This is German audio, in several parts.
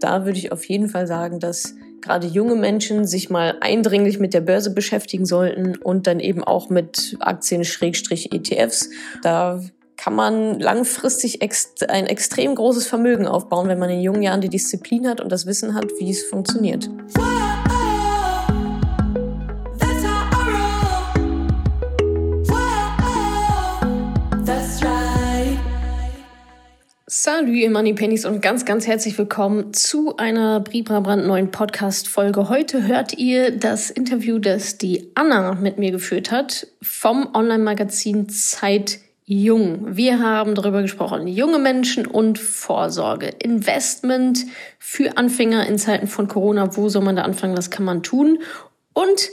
Da würde ich auf jeden Fall sagen, dass gerade junge Menschen sich mal eindringlich mit der Börse beschäftigen sollten und dann eben auch mit Aktien-ETFs. Da kann man langfristig ein extrem großes Vermögen aufbauen, wenn man in jungen Jahren die Disziplin hat und das Wissen hat, wie es funktioniert. Salut, ihr Money Pennies und ganz, ganz herzlich willkommen zu einer Bribra neuen Podcast-Folge. Heute hört ihr das Interview, das die Anna mit mir geführt hat vom Online-Magazin Zeit Jung. Wir haben darüber gesprochen, junge Menschen und Vorsorge, Investment für Anfänger in Zeiten von Corona. Wo soll man da anfangen? Was kann man tun? Und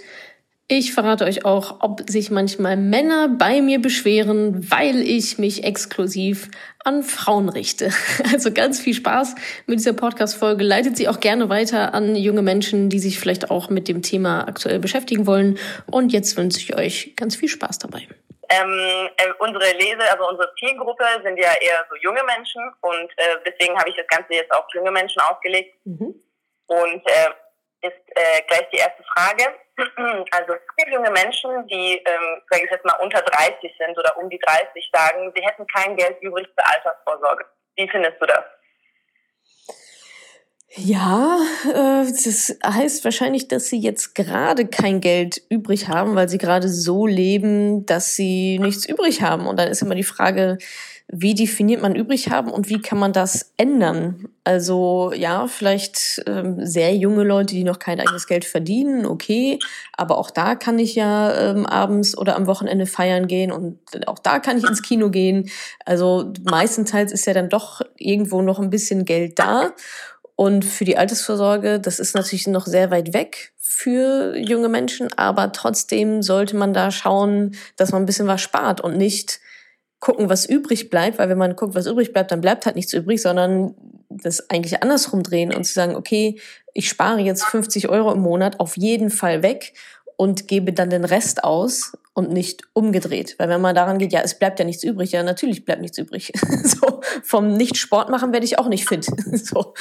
ich verrate euch auch, ob sich manchmal Männer bei mir beschweren, weil ich mich exklusiv an Frauen richte. Also ganz viel Spaß mit dieser Podcast-Folge. Leitet sie auch gerne weiter an junge Menschen, die sich vielleicht auch mit dem Thema aktuell beschäftigen wollen. Und jetzt wünsche ich euch ganz viel Spaß dabei. Ähm, äh, unsere Lese, also unsere Zielgruppe sind ja eher so junge Menschen und äh, deswegen habe ich das Ganze jetzt auf junge Menschen ausgelegt. Mhm. Und äh, ist äh, gleich die erste Frage also viele junge Menschen, die, ähm, sage ich jetzt mal, unter 30 sind oder um die 30 sagen, sie hätten kein Geld übrig für Altersvorsorge. Wie findest du das? Ja, äh, das heißt wahrscheinlich, dass sie jetzt gerade kein Geld übrig haben, weil sie gerade so leben, dass sie nichts übrig haben. Und dann ist immer die Frage, wie definiert man übrig haben und wie kann man das ändern? Also ja, vielleicht ähm, sehr junge Leute, die noch kein eigenes Geld verdienen, okay, aber auch da kann ich ja ähm, abends oder am Wochenende feiern gehen und auch da kann ich ins Kino gehen. Also meistenteils ist ja dann doch irgendwo noch ein bisschen Geld da. Und für die Altersvorsorge, das ist natürlich noch sehr weit weg für junge Menschen, aber trotzdem sollte man da schauen, dass man ein bisschen was spart und nicht gucken, was übrig bleibt, weil wenn man guckt, was übrig bleibt, dann bleibt halt nichts übrig, sondern das eigentlich andersrum drehen und zu sagen, okay, ich spare jetzt 50 Euro im Monat auf jeden Fall weg und gebe dann den Rest aus und nicht umgedreht. Weil wenn man daran geht, ja, es bleibt ja nichts übrig, ja, natürlich bleibt nichts übrig. so, vom Nicht-Sport machen werde ich auch nicht fit. so,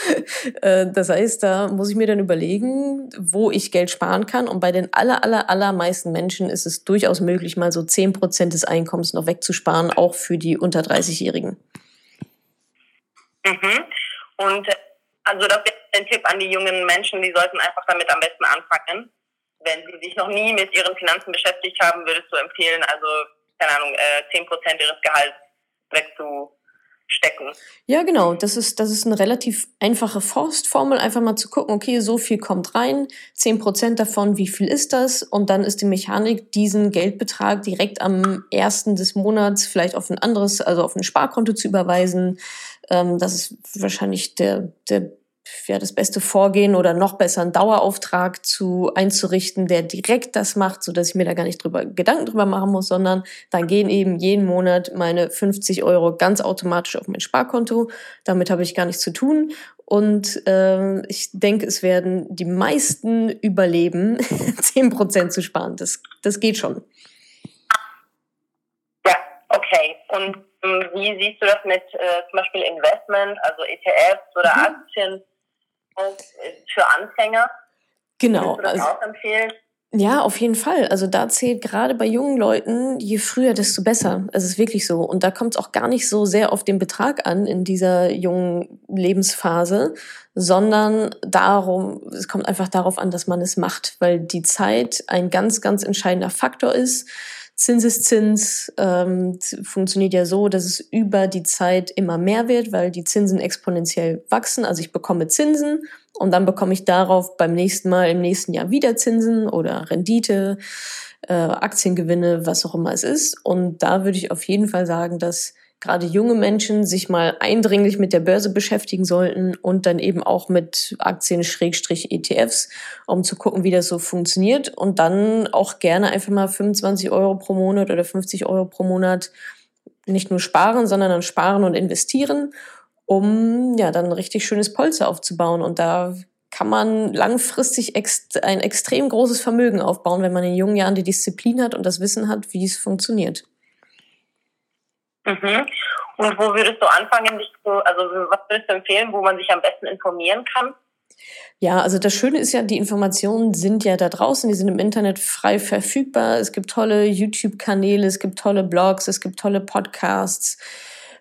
äh, das heißt, da muss ich mir dann überlegen, wo ich Geld sparen kann. Und bei den aller, aller, allermeisten Menschen ist es durchaus möglich, mal so zehn Prozent des Einkommens noch wegzusparen, auch für die unter 30-Jährigen. Mhm. Und also das wäre ein Tipp an die jungen Menschen, die sollten einfach damit am besten anfangen wenn Sie sich noch nie mit Ihren Finanzen beschäftigt haben, würdest du empfehlen, also, keine Ahnung, äh, 10% Ihres Gehalts wegzustecken? Ja, genau. Das ist, das ist eine relativ einfache Faustformel. Einfach mal zu gucken, okay, so viel kommt rein, 10% davon, wie viel ist das? Und dann ist die Mechanik, diesen Geldbetrag direkt am ersten des Monats vielleicht auf ein anderes, also auf ein Sparkonto zu überweisen. Ähm, das ist wahrscheinlich der, der ja, das beste Vorgehen oder noch besser einen Dauerauftrag zu einzurichten, der direkt das macht, so dass ich mir da gar nicht drüber Gedanken drüber machen muss, sondern dann gehen eben jeden Monat meine 50 Euro ganz automatisch auf mein Sparkonto. Damit habe ich gar nichts zu tun. Und äh, ich denke, es werden die meisten überleben, 10% zu sparen. Das, das geht schon. Ja, okay. Und ähm, wie siehst du das mit äh, zum Beispiel Investment, also ETFs oder mhm. Aktien? Für Anfänger. Genau. also, auch empfehlen? Ja, auf jeden Fall. Also da zählt gerade bei jungen Leuten, je früher, desto besser. Es ist wirklich so. Und da kommt es auch gar nicht so sehr auf den Betrag an in dieser jungen Lebensphase, sondern darum, es kommt einfach darauf an, dass man es macht, weil die Zeit ein ganz, ganz entscheidender Faktor ist. Zinseszins ähm, funktioniert ja so, dass es über die Zeit immer mehr wird, weil die Zinsen exponentiell wachsen. Also ich bekomme Zinsen und dann bekomme ich darauf beim nächsten Mal im nächsten Jahr wieder Zinsen oder Rendite, äh, Aktiengewinne, was auch immer es ist. Und da würde ich auf jeden Fall sagen, dass gerade junge Menschen sich mal eindringlich mit der Börse beschäftigen sollten und dann eben auch mit Aktien-ETFs, um zu gucken, wie das so funktioniert und dann auch gerne einfach mal 25 Euro pro Monat oder 50 Euro pro Monat nicht nur sparen, sondern dann sparen und investieren, um ja dann ein richtig schönes Polster aufzubauen und da kann man langfristig ein extrem großes Vermögen aufbauen, wenn man in jungen Jahren die Disziplin hat und das Wissen hat, wie es funktioniert. Mhm. Und wo würdest du anfangen, dich zu, also was würdest du empfehlen, wo man sich am besten informieren kann? Ja, also das Schöne ist ja, die Informationen sind ja da draußen, die sind im Internet frei verfügbar. Es gibt tolle YouTube-Kanäle, es gibt tolle Blogs, es gibt tolle Podcasts,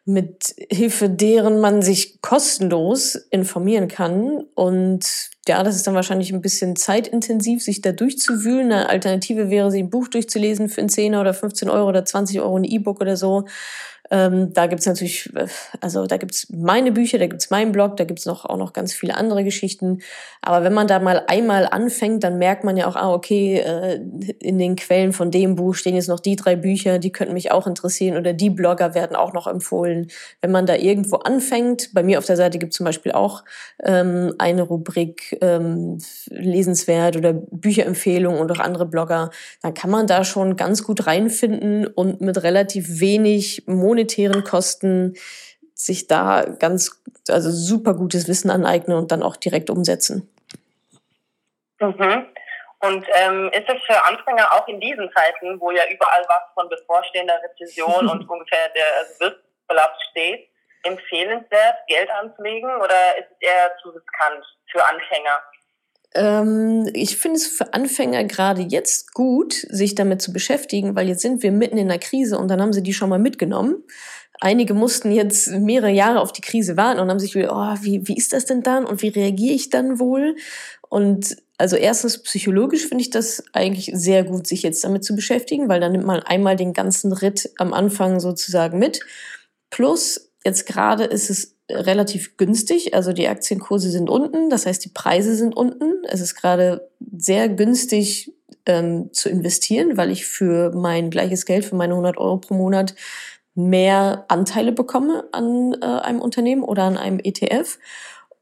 mit Hilfe deren man sich kostenlos informieren kann. Und ja, das ist dann wahrscheinlich ein bisschen zeitintensiv, sich da durchzuwühlen. Eine Alternative wäre, sich ein Buch durchzulesen für einen 10 oder 15 Euro oder 20 Euro ein E-Book oder so. Ähm, da gibt's natürlich, also da gibt's meine Bücher, da gibt's meinen Blog, da gibt's noch auch noch ganz viele andere Geschichten. Aber wenn man da mal einmal anfängt, dann merkt man ja auch, ah, okay, äh, in den Quellen von dem Buch stehen jetzt noch die drei Bücher, die könnten mich auch interessieren oder die Blogger werden auch noch empfohlen. Wenn man da irgendwo anfängt, bei mir auf der Seite gibt's zum Beispiel auch ähm, eine Rubrik ähm, lesenswert oder Bücherempfehlungen und auch andere Blogger, dann kann man da schon ganz gut reinfinden und mit relativ wenig Monat monetären Kosten sich da ganz, also super gutes Wissen aneignen und dann auch direkt umsetzen. Mhm. Und ähm, ist es für Anfänger auch in diesen Zeiten, wo ja überall was von bevorstehender Rezession und ungefähr der Wirtschaftskollaps steht, empfehlenswert, Geld anzulegen oder ist es eher zu riskant für Anfänger? Ähm, ich finde es für Anfänger gerade jetzt gut, sich damit zu beschäftigen, weil jetzt sind wir mitten in der Krise und dann haben sie die schon mal mitgenommen. Einige mussten jetzt mehrere Jahre auf die Krise warten und haben sich wieder, oh, wie, wie ist das denn dann und wie reagiere ich dann wohl? Und also erstens psychologisch finde ich das eigentlich sehr gut, sich jetzt damit zu beschäftigen, weil dann nimmt man einmal den ganzen Ritt am Anfang sozusagen mit. Plus, jetzt gerade ist es relativ günstig. Also die Aktienkurse sind unten, das heißt die Preise sind unten. Es ist gerade sehr günstig ähm, zu investieren, weil ich für mein gleiches Geld, für meine 100 Euro pro Monat mehr Anteile bekomme an äh, einem Unternehmen oder an einem ETF.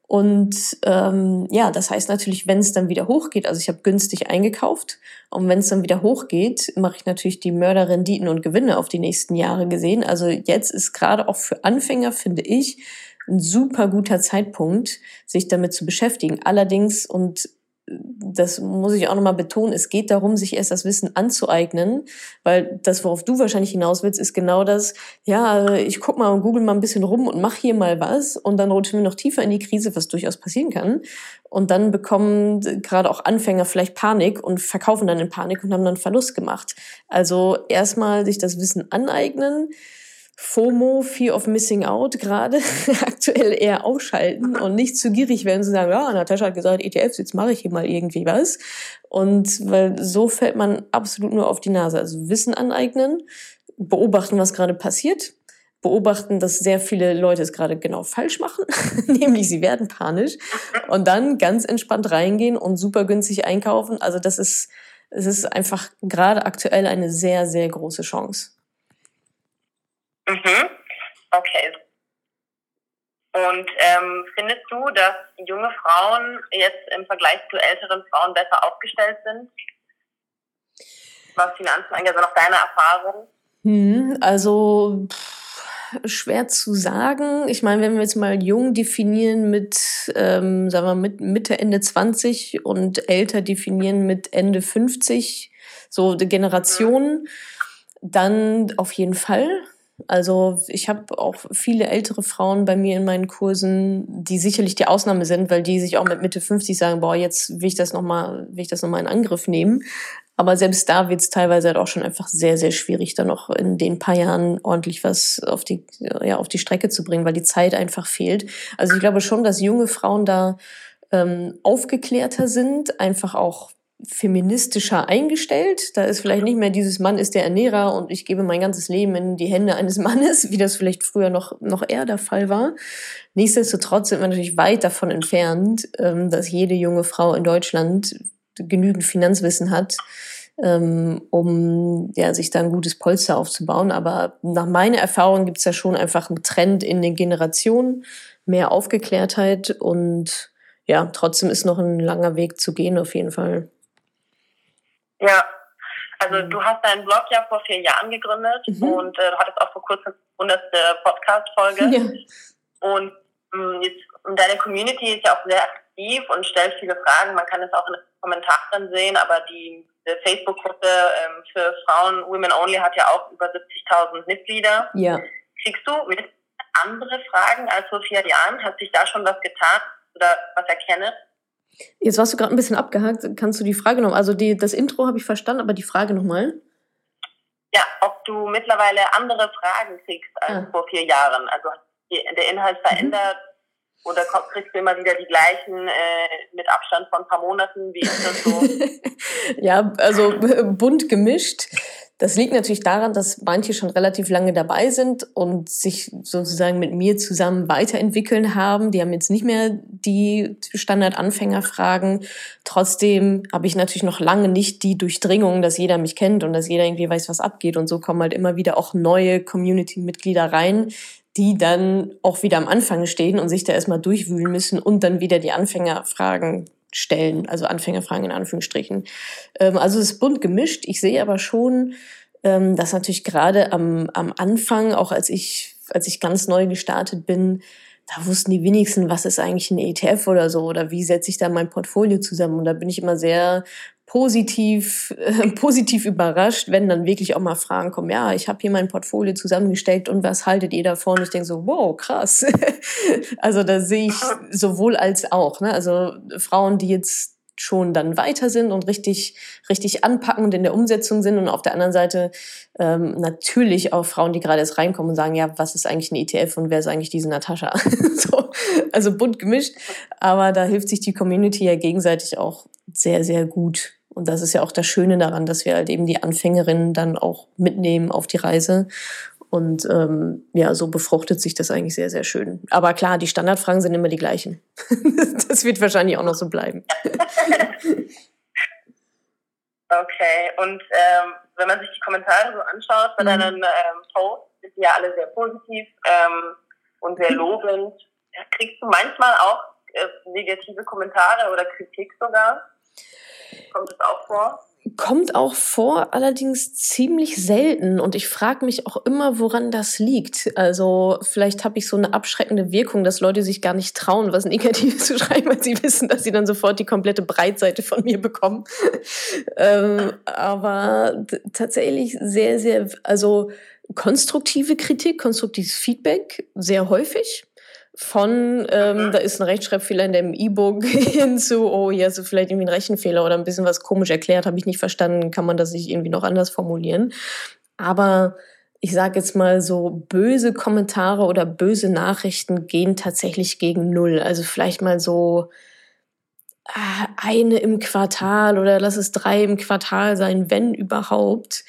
Und ähm, ja, das heißt natürlich, wenn es dann wieder hochgeht, also ich habe günstig eingekauft und wenn es dann wieder hochgeht, mache ich natürlich die Mörderrenditen und Gewinne auf die nächsten Jahre gesehen. Also jetzt ist gerade auch für Anfänger, finde ich, ein super guter Zeitpunkt, sich damit zu beschäftigen. Allerdings, und das muss ich auch nochmal betonen, es geht darum, sich erst das Wissen anzueignen, weil das, worauf du wahrscheinlich hinaus willst, ist genau das, ja, ich guck mal und google mal ein bisschen rum und mach hier mal was und dann rutschen wir noch tiefer in die Krise, was durchaus passieren kann. Und dann bekommen gerade auch Anfänger vielleicht Panik und verkaufen dann in Panik und haben dann Verlust gemacht. Also erstmal sich das Wissen aneignen, FOMO, Fear of Missing Out, gerade aktuell eher ausschalten und nicht zu gierig werden, zu sagen, ja, Natascha hat gesagt, ETFs, jetzt mache ich hier mal irgendwie was. Und weil so fällt man absolut nur auf die Nase. Also Wissen aneignen, beobachten, was gerade passiert, beobachten, dass sehr viele Leute es gerade genau falsch machen, nämlich sie werden panisch und dann ganz entspannt reingehen und super günstig einkaufen. Also das ist, es ist einfach gerade aktuell eine sehr, sehr große Chance. Mhm. Okay. Und ähm, findest du, dass junge Frauen jetzt im Vergleich zu älteren Frauen besser aufgestellt sind? Was Finanzen angeht, also nach deiner Erfahrung? Hm, also pff, schwer zu sagen. Ich meine, wenn wir jetzt mal jung definieren mit, ähm, sagen wir, mit Mitte, Ende 20 und älter definieren mit Ende 50, so die Generationen, mhm. dann auf jeden Fall. Also ich habe auch viele ältere Frauen bei mir in meinen Kursen, die sicherlich die Ausnahme sind, weil die sich auch mit Mitte 50 sagen, boah, jetzt will ich das nochmal, will ich das nochmal in Angriff nehmen. Aber selbst da wird es teilweise halt auch schon einfach sehr, sehr schwierig, dann noch in den paar Jahren ordentlich was auf die, ja, auf die Strecke zu bringen, weil die Zeit einfach fehlt. Also ich glaube schon, dass junge Frauen da ähm, aufgeklärter sind, einfach auch feministischer eingestellt. Da ist vielleicht nicht mehr dieses Mann ist der Ernährer und ich gebe mein ganzes Leben in die Hände eines Mannes, wie das vielleicht früher noch, noch eher der Fall war. Nichtsdestotrotz sind wir natürlich weit davon entfernt, ähm, dass jede junge Frau in Deutschland genügend Finanzwissen hat, ähm, um ja, sich da ein gutes Polster aufzubauen. Aber nach meiner Erfahrung gibt es ja schon einfach einen Trend in den Generationen, mehr Aufgeklärtheit und ja, trotzdem ist noch ein langer Weg zu gehen auf jeden Fall. Ja, also mhm. du hast deinen Blog ja vor vier Jahren gegründet mhm. und äh, du hattest auch vor kurzem die 100. Podcast-Folge. Ja. Und mh, mm, jetzt, deine Community ist ja auch sehr aktiv und stellt viele Fragen. Man kann es auch in den Kommentaren sehen, aber die, die Facebook-Gruppe ähm, für Frauen Women Only hat ja auch über 70.000 Mitglieder. Ja. Kriegst du mit andere Fragen als vor vier Jahren? Hat sich da schon was getan oder was erkenne? Jetzt warst du gerade ein bisschen abgehakt. Kannst du die Frage noch, also die, das Intro habe ich verstanden, aber die Frage nochmal? Ja, ob du mittlerweile andere Fragen kriegst als ah. vor vier Jahren. Also der Inhalt mhm. verändert mhm. oder kriegst du immer wieder die gleichen äh, mit Abstand von ein paar Monaten? Wie ist das so? ja, also bunt gemischt. Das liegt natürlich daran, dass manche schon relativ lange dabei sind und sich sozusagen mit mir zusammen weiterentwickeln haben. Die haben jetzt nicht mehr die Standard-Anfängerfragen. Trotzdem habe ich natürlich noch lange nicht die Durchdringung, dass jeder mich kennt und dass jeder irgendwie weiß, was abgeht. Und so kommen halt immer wieder auch neue Community-Mitglieder rein, die dann auch wieder am Anfang stehen und sich da erstmal durchwühlen müssen und dann wieder die Anfängerfragen stellen, also Anfängerfragen in Anführungsstrichen. Ähm, also es ist bunt gemischt. Ich sehe aber schon, ähm, dass natürlich gerade am, am Anfang, auch als ich, als ich ganz neu gestartet bin, da wussten die wenigsten, was ist eigentlich ein ETF oder so oder wie setze ich da mein Portfolio zusammen. Und da bin ich immer sehr positiv, äh, positiv überrascht, wenn dann wirklich auch mal Fragen kommen, ja, ich habe hier mein Portfolio zusammengestellt und was haltet ihr davon? Und ich denke so, wow, krass. also da sehe ich sowohl als auch. Ne? Also Frauen, die jetzt schon dann weiter sind und richtig, richtig anpacken und in der Umsetzung sind. Und auf der anderen Seite ähm, natürlich auch Frauen, die gerade erst reinkommen und sagen, ja, was ist eigentlich ein ETF und wer ist eigentlich diese Natascha? so, also bunt gemischt. Aber da hilft sich die Community ja gegenseitig auch sehr, sehr gut. Und das ist ja auch das Schöne daran, dass wir halt eben die Anfängerinnen dann auch mitnehmen auf die Reise. Und ähm, ja, so befruchtet sich das eigentlich sehr, sehr schön. Aber klar, die Standardfragen sind immer die gleichen. das wird wahrscheinlich auch noch so bleiben. okay, und ähm, wenn man sich die Kommentare so anschaut bei mhm. deinen ähm, Posts, sind die ja alle sehr positiv ähm, und sehr lobend. Kriegst du manchmal auch äh, negative Kommentare oder Kritik sogar? Kommt das auch vor? Kommt auch vor, allerdings ziemlich selten. Und ich frage mich auch immer, woran das liegt. Also vielleicht habe ich so eine abschreckende Wirkung, dass Leute sich gar nicht trauen, was Negatives zu schreiben, weil sie wissen, dass sie dann sofort die komplette Breitseite von mir bekommen. ähm, aber tatsächlich sehr, sehr, also konstruktive Kritik, konstruktives Feedback, sehr häufig von, ähm, da ist ein Rechtschreibfehler in dem E-Book hin zu, oh, hier ist vielleicht irgendwie ein Rechenfehler oder ein bisschen was komisch erklärt, habe ich nicht verstanden, kann man das sich irgendwie noch anders formulieren. Aber ich sage jetzt mal so, böse Kommentare oder böse Nachrichten gehen tatsächlich gegen Null. Also vielleicht mal so äh, eine im Quartal oder lass es drei im Quartal sein, wenn überhaupt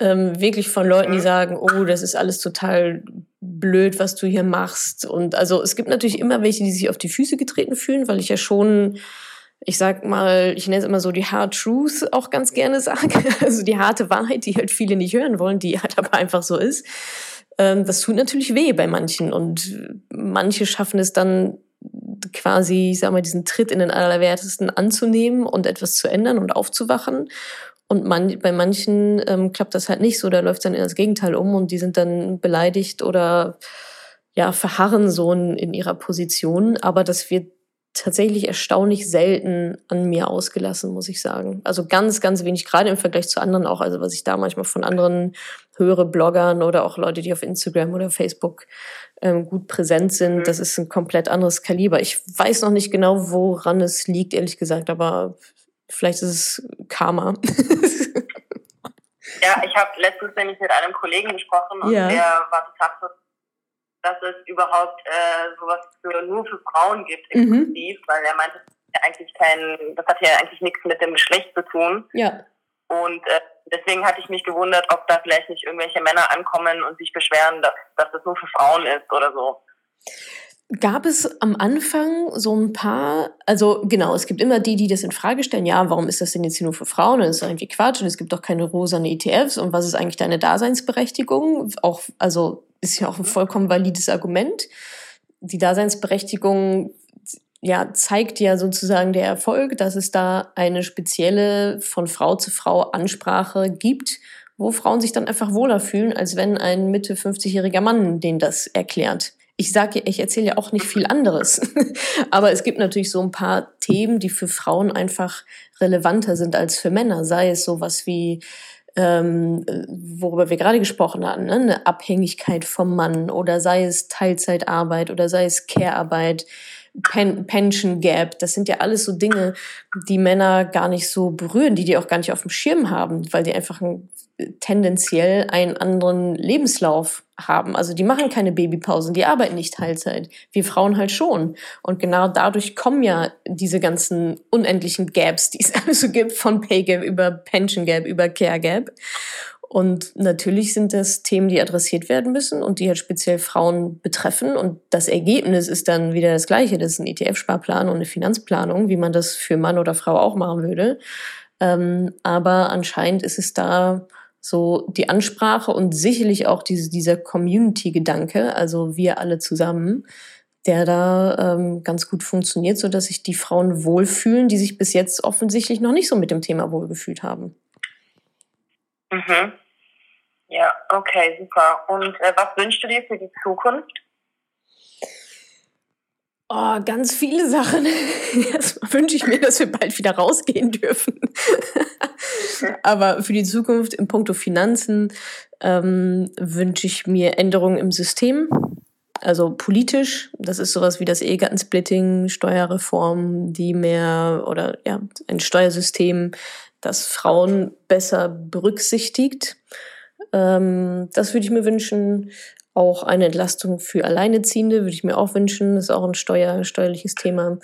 ähm, wirklich von Leuten, die sagen, oh, das ist alles total blöd, was du hier machst. Und also es gibt natürlich immer welche, die sich auf die Füße getreten fühlen, weil ich ja schon, ich sag mal, ich nenne es immer so die Hard Truth auch ganz gerne sage. Also die harte Wahrheit, die halt viele nicht hören wollen, die halt aber einfach so ist. Ähm, das tut natürlich weh bei manchen. Und manche schaffen es dann quasi, ich sag mal, diesen Tritt in den Allerwertesten anzunehmen und etwas zu ändern und aufzuwachen. Und man, bei manchen ähm, klappt das halt nicht so, da läuft es dann in das Gegenteil um und die sind dann beleidigt oder ja, verharren so in, in ihrer Position. Aber das wird tatsächlich erstaunlich selten an mir ausgelassen, muss ich sagen. Also ganz, ganz wenig, gerade im Vergleich zu anderen auch. Also was ich da manchmal von anderen höre, Bloggern oder auch Leute, die auf Instagram oder Facebook ähm, gut präsent sind, mhm. das ist ein komplett anderes Kaliber. Ich weiß noch nicht genau, woran es liegt, ehrlich gesagt, aber Vielleicht ist es Karma. ja, ich habe letztens nämlich mit einem Kollegen gesprochen und ja. der war total so, dass es überhaupt äh, sowas für, nur für Frauen gibt, exklusiv, mhm. weil er meinte, das, eigentlich kein, das hat ja eigentlich nichts mit dem Geschlecht zu tun. Ja. Und äh, deswegen hatte ich mich gewundert, ob da vielleicht nicht irgendwelche Männer ankommen und sich beschweren, dass, dass das nur für Frauen ist oder so. Gab es am Anfang so ein paar, also genau, es gibt immer die, die das in Frage stellen, ja, warum ist das denn jetzt hier nur für Frauen? Das ist irgendwie Quatsch und es gibt doch keine rosane ETFs und was ist eigentlich deine Daseinsberechtigung? Auch, also ist ja auch ein vollkommen valides Argument. Die Daseinsberechtigung ja, zeigt ja sozusagen der Erfolg, dass es da eine spezielle von Frau zu Frau Ansprache gibt, wo Frauen sich dann einfach wohler fühlen, als wenn ein Mitte 50-jähriger Mann denen das erklärt ich sage, ich erzähle ja auch nicht viel anderes. Aber es gibt natürlich so ein paar Themen, die für Frauen einfach relevanter sind als für Männer. Sei es sowas wie ähm, worüber wir gerade gesprochen hatten, ne? eine Abhängigkeit vom Mann oder sei es Teilzeitarbeit oder sei es Care-Arbeit, Pen Pension Gap, das sind ja alles so Dinge, die Männer gar nicht so berühren, die die auch gar nicht auf dem Schirm haben, weil die einfach ein, tendenziell einen anderen Lebenslauf haben. Also die machen keine Babypausen, die arbeiten nicht Teilzeit. Wir Frauen halt schon. Und genau dadurch kommen ja diese ganzen unendlichen Gaps, die es alles so gibt, von Pay Gap über Pension Gap, über Care Gap. Und natürlich sind das Themen, die adressiert werden müssen und die halt speziell Frauen betreffen. Und das Ergebnis ist dann wieder das gleiche. Das ist ein ETF-Sparplan und eine Finanzplanung, wie man das für Mann oder Frau auch machen würde. Ähm, aber anscheinend ist es da so die Ansprache und sicherlich auch diese, dieser Community-Gedanke, also wir alle zusammen, der da ähm, ganz gut funktioniert, so dass sich die Frauen wohlfühlen, die sich bis jetzt offensichtlich noch nicht so mit dem Thema wohlgefühlt haben. Mhm. Ja, okay, super. Und äh, was wünschst du dir für die Zukunft? Oh, ganz viele Sachen. Erstmal wünsche ich mir, dass wir bald wieder rausgehen dürfen. Aber für die Zukunft in puncto Finanzen ähm, wünsche ich mir Änderungen im System. Also politisch, das ist sowas wie das Ehegattensplitting, Steuerreform, die mehr oder ja, ein Steuersystem, das Frauen besser berücksichtigt. Ähm, das würde ich mir wünschen. Auch eine Entlastung für Alleineziehende würde ich mir auch wünschen. Das ist auch ein Steuer, steuerliches Thema.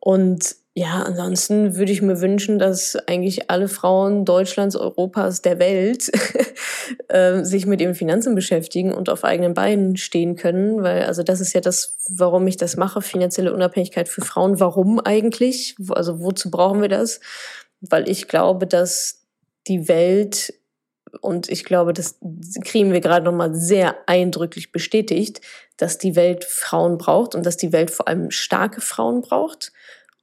Und ja, ansonsten würde ich mir wünschen, dass eigentlich alle Frauen Deutschlands, Europas, der Welt äh, sich mit ihren Finanzen beschäftigen und auf eigenen Beinen stehen können. Weil, also das ist ja das, warum ich das mache, finanzielle Unabhängigkeit für Frauen. Warum eigentlich? Also wozu brauchen wir das? weil ich glaube, dass die Welt und ich glaube, das kriegen wir gerade nochmal sehr eindrücklich bestätigt, dass die Welt Frauen braucht und dass die Welt vor allem starke Frauen braucht.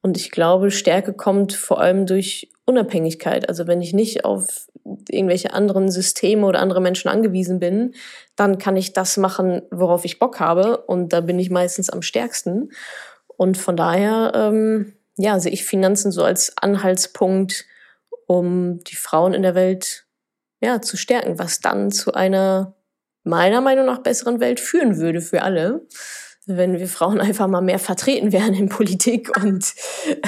Und ich glaube, Stärke kommt vor allem durch Unabhängigkeit. Also wenn ich nicht auf irgendwelche anderen Systeme oder andere Menschen angewiesen bin, dann kann ich das machen, worauf ich Bock habe. Und da bin ich meistens am stärksten. Und von daher, ähm, ja, sehe ich Finanzen so als Anhaltspunkt, um die Frauen in der Welt ja, zu stärken, was dann zu einer meiner Meinung nach besseren Welt führen würde für alle, wenn wir Frauen einfach mal mehr vertreten wären in Politik und,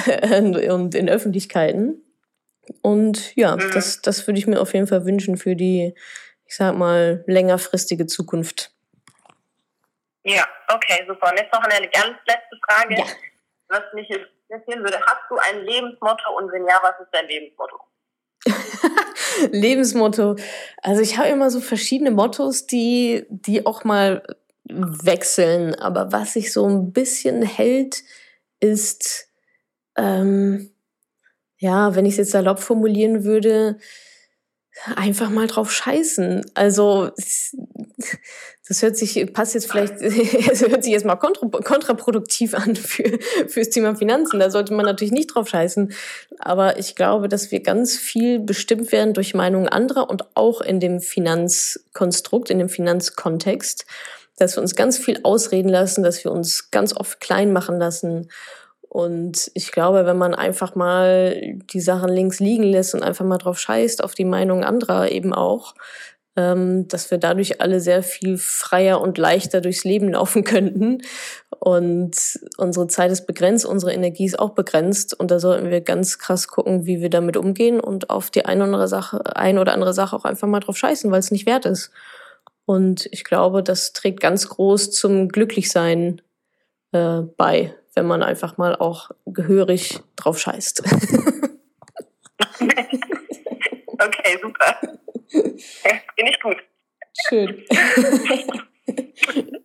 äh, und in Öffentlichkeiten. Und ja, mhm. das, das würde ich mir auf jeden Fall wünschen für die, ich sag mal, längerfristige Zukunft. Ja, okay, super. Und jetzt noch eine ganz letzte Frage, ja. was mich interessieren würde. Hast du ein Lebensmotto und wenn ja, was ist dein Lebensmotto? Lebensmotto. Also ich habe immer so verschiedene Mottos, die, die auch mal wechseln. Aber was sich so ein bisschen hält, ist, ähm, ja, wenn ich es jetzt salopp formulieren würde, einfach mal drauf scheißen. Also das hört sich, passt jetzt vielleicht, es hört sich jetzt mal kontra, kontraproduktiv an für, fürs Thema Finanzen. Da sollte man natürlich nicht drauf scheißen. Aber ich glaube, dass wir ganz viel bestimmt werden durch Meinungen anderer und auch in dem Finanzkonstrukt, in dem Finanzkontext, dass wir uns ganz viel ausreden lassen, dass wir uns ganz oft klein machen lassen und ich glaube, wenn man einfach mal die Sachen links liegen lässt und einfach mal drauf scheißt, auf die Meinung anderer eben auch, ähm, dass wir dadurch alle sehr viel freier und leichter durchs Leben laufen könnten. Und unsere Zeit ist begrenzt, unsere Energie ist auch begrenzt. Und da sollten wir ganz krass gucken, wie wir damit umgehen und auf die eine oder andere Sache, ein oder andere Sache auch einfach mal drauf scheißen, weil es nicht wert ist. Und ich glaube, das trägt ganz groß zum Glücklichsein äh, bei wenn man einfach mal auch gehörig drauf scheißt. okay, super. Bin ich gut. Schön.